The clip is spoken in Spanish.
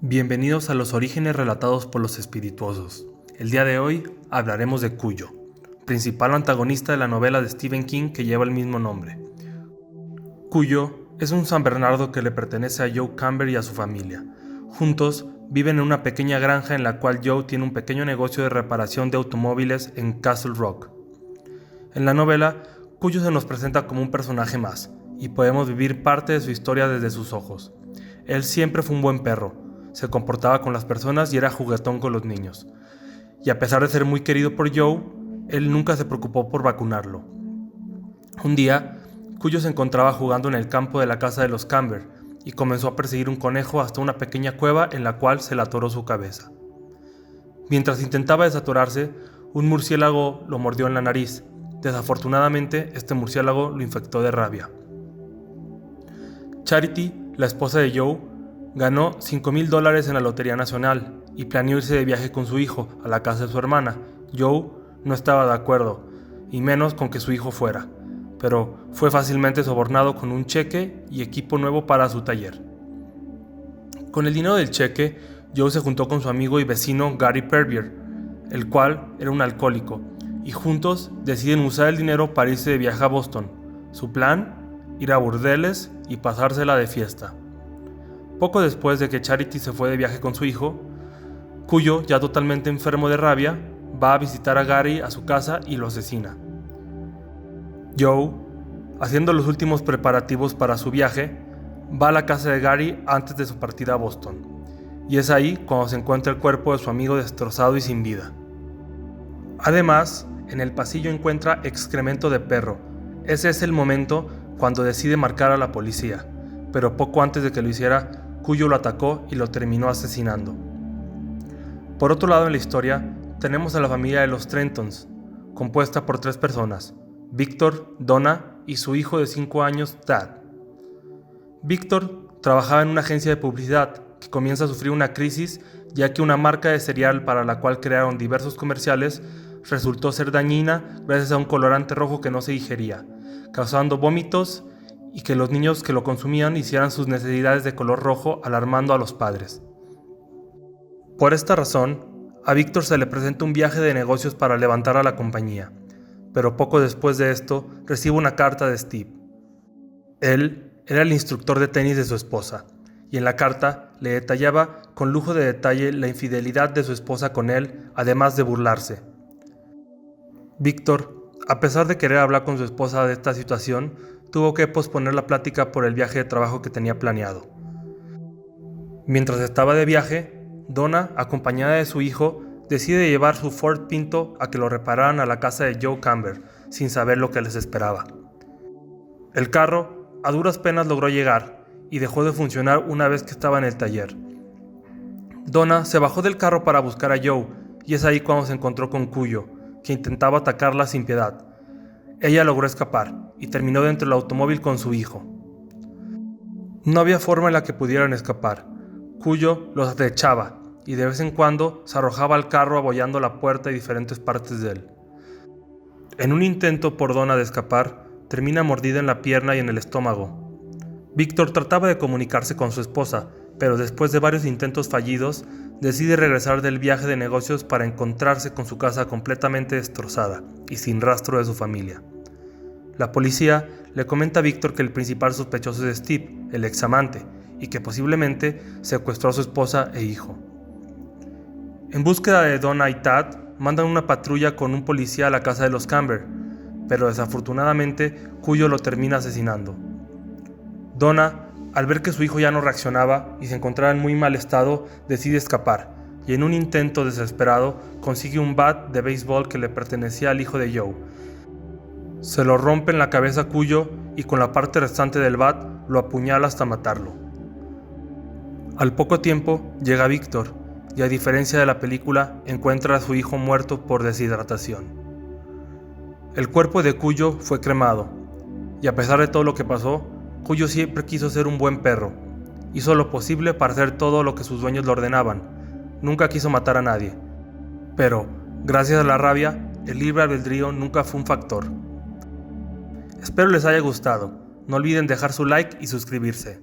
Bienvenidos a los orígenes relatados por los espirituosos. El día de hoy hablaremos de Cuyo, principal antagonista de la novela de Stephen King que lleva el mismo nombre. Cuyo es un San Bernardo que le pertenece a Joe Camber y a su familia. Juntos viven en una pequeña granja en la cual Joe tiene un pequeño negocio de reparación de automóviles en Castle Rock. En la novela, Cuyo se nos presenta como un personaje más, y podemos vivir parte de su historia desde sus ojos. Él siempre fue un buen perro, se comportaba con las personas y era juguetón con los niños. Y a pesar de ser muy querido por Joe, él nunca se preocupó por vacunarlo. Un día, Cuyo se encontraba jugando en el campo de la casa de los Camber y comenzó a perseguir un conejo hasta una pequeña cueva en la cual se le atoró su cabeza. Mientras intentaba desatorarse, un murciélago lo mordió en la nariz. Desafortunadamente, este murciélago lo infectó de rabia. Charity, la esposa de Joe, Ganó 5 mil dólares en la Lotería Nacional y planeó irse de viaje con su hijo a la casa de su hermana. Joe no estaba de acuerdo, y menos con que su hijo fuera, pero fue fácilmente sobornado con un cheque y equipo nuevo para su taller. Con el dinero del cheque, Joe se juntó con su amigo y vecino Gary Pervier, el cual era un alcohólico, y juntos deciden usar el dinero para irse de viaje a Boston. Su plan, ir a burdeles y pasársela de fiesta. Poco después de que Charity se fue de viaje con su hijo, Cuyo, ya totalmente enfermo de rabia, va a visitar a Gary a su casa y lo asesina. Joe, haciendo los últimos preparativos para su viaje, va a la casa de Gary antes de su partida a Boston, y es ahí cuando se encuentra el cuerpo de su amigo destrozado y sin vida. Además, en el pasillo encuentra excremento de perro. Ese es el momento cuando decide marcar a la policía, pero poco antes de que lo hiciera, Cuyo lo atacó y lo terminó asesinando. Por otro lado en la historia, tenemos a la familia de los Trentons, compuesta por tres personas, Víctor, Donna y su hijo de 5 años, Tad. Víctor trabajaba en una agencia de publicidad que comienza a sufrir una crisis ya que una marca de cereal para la cual crearon diversos comerciales resultó ser dañina gracias a un colorante rojo que no se digería, causando vómitos y que los niños que lo consumían hicieran sus necesidades de color rojo alarmando a los padres. Por esta razón, a Víctor se le presenta un viaje de negocios para levantar a la compañía, pero poco después de esto recibe una carta de Steve. Él era el instructor de tenis de su esposa, y en la carta le detallaba con lujo de detalle la infidelidad de su esposa con él, además de burlarse. Víctor, a pesar de querer hablar con su esposa de esta situación, tuvo que posponer la plática por el viaje de trabajo que tenía planeado. Mientras estaba de viaje, Donna, acompañada de su hijo, decide llevar su Ford Pinto a que lo repararan a la casa de Joe Camber, sin saber lo que les esperaba. El carro a duras penas logró llegar y dejó de funcionar una vez que estaba en el taller. Donna se bajó del carro para buscar a Joe y es ahí cuando se encontró con Cuyo, que intentaba atacarla sin piedad. Ella logró escapar y terminó dentro del automóvil con su hijo. No había forma en la que pudieran escapar. Cuyo los acechaba y de vez en cuando se arrojaba al carro abollando la puerta y diferentes partes de él. En un intento por Donna de escapar, termina mordida en la pierna y en el estómago. Víctor trataba de comunicarse con su esposa, pero después de varios intentos fallidos, decide regresar del viaje de negocios para encontrarse con su casa completamente destrozada y sin rastro de su familia. La policía le comenta a Víctor que el principal sospechoso es Steve, el examante, y que posiblemente secuestró a su esposa e hijo. En búsqueda de Donna y Tad, mandan una patrulla con un policía a la casa de los Camber, pero desafortunadamente Cuyo lo termina asesinando. Donna al ver que su hijo ya no reaccionaba y se encontraba en muy mal estado, decide escapar y en un intento desesperado consigue un bat de béisbol que le pertenecía al hijo de Joe. Se lo rompe en la cabeza Cuyo y con la parte restante del bat lo apuñala hasta matarlo. Al poco tiempo llega Víctor y a diferencia de la película encuentra a su hijo muerto por deshidratación. El cuerpo de Cuyo fue cremado y a pesar de todo lo que pasó, Cuyo siempre quiso ser un buen perro. Hizo lo posible para hacer todo lo que sus dueños le ordenaban. Nunca quiso matar a nadie. Pero, gracias a la rabia, el libre albedrío nunca fue un factor. Espero les haya gustado. No olviden dejar su like y suscribirse.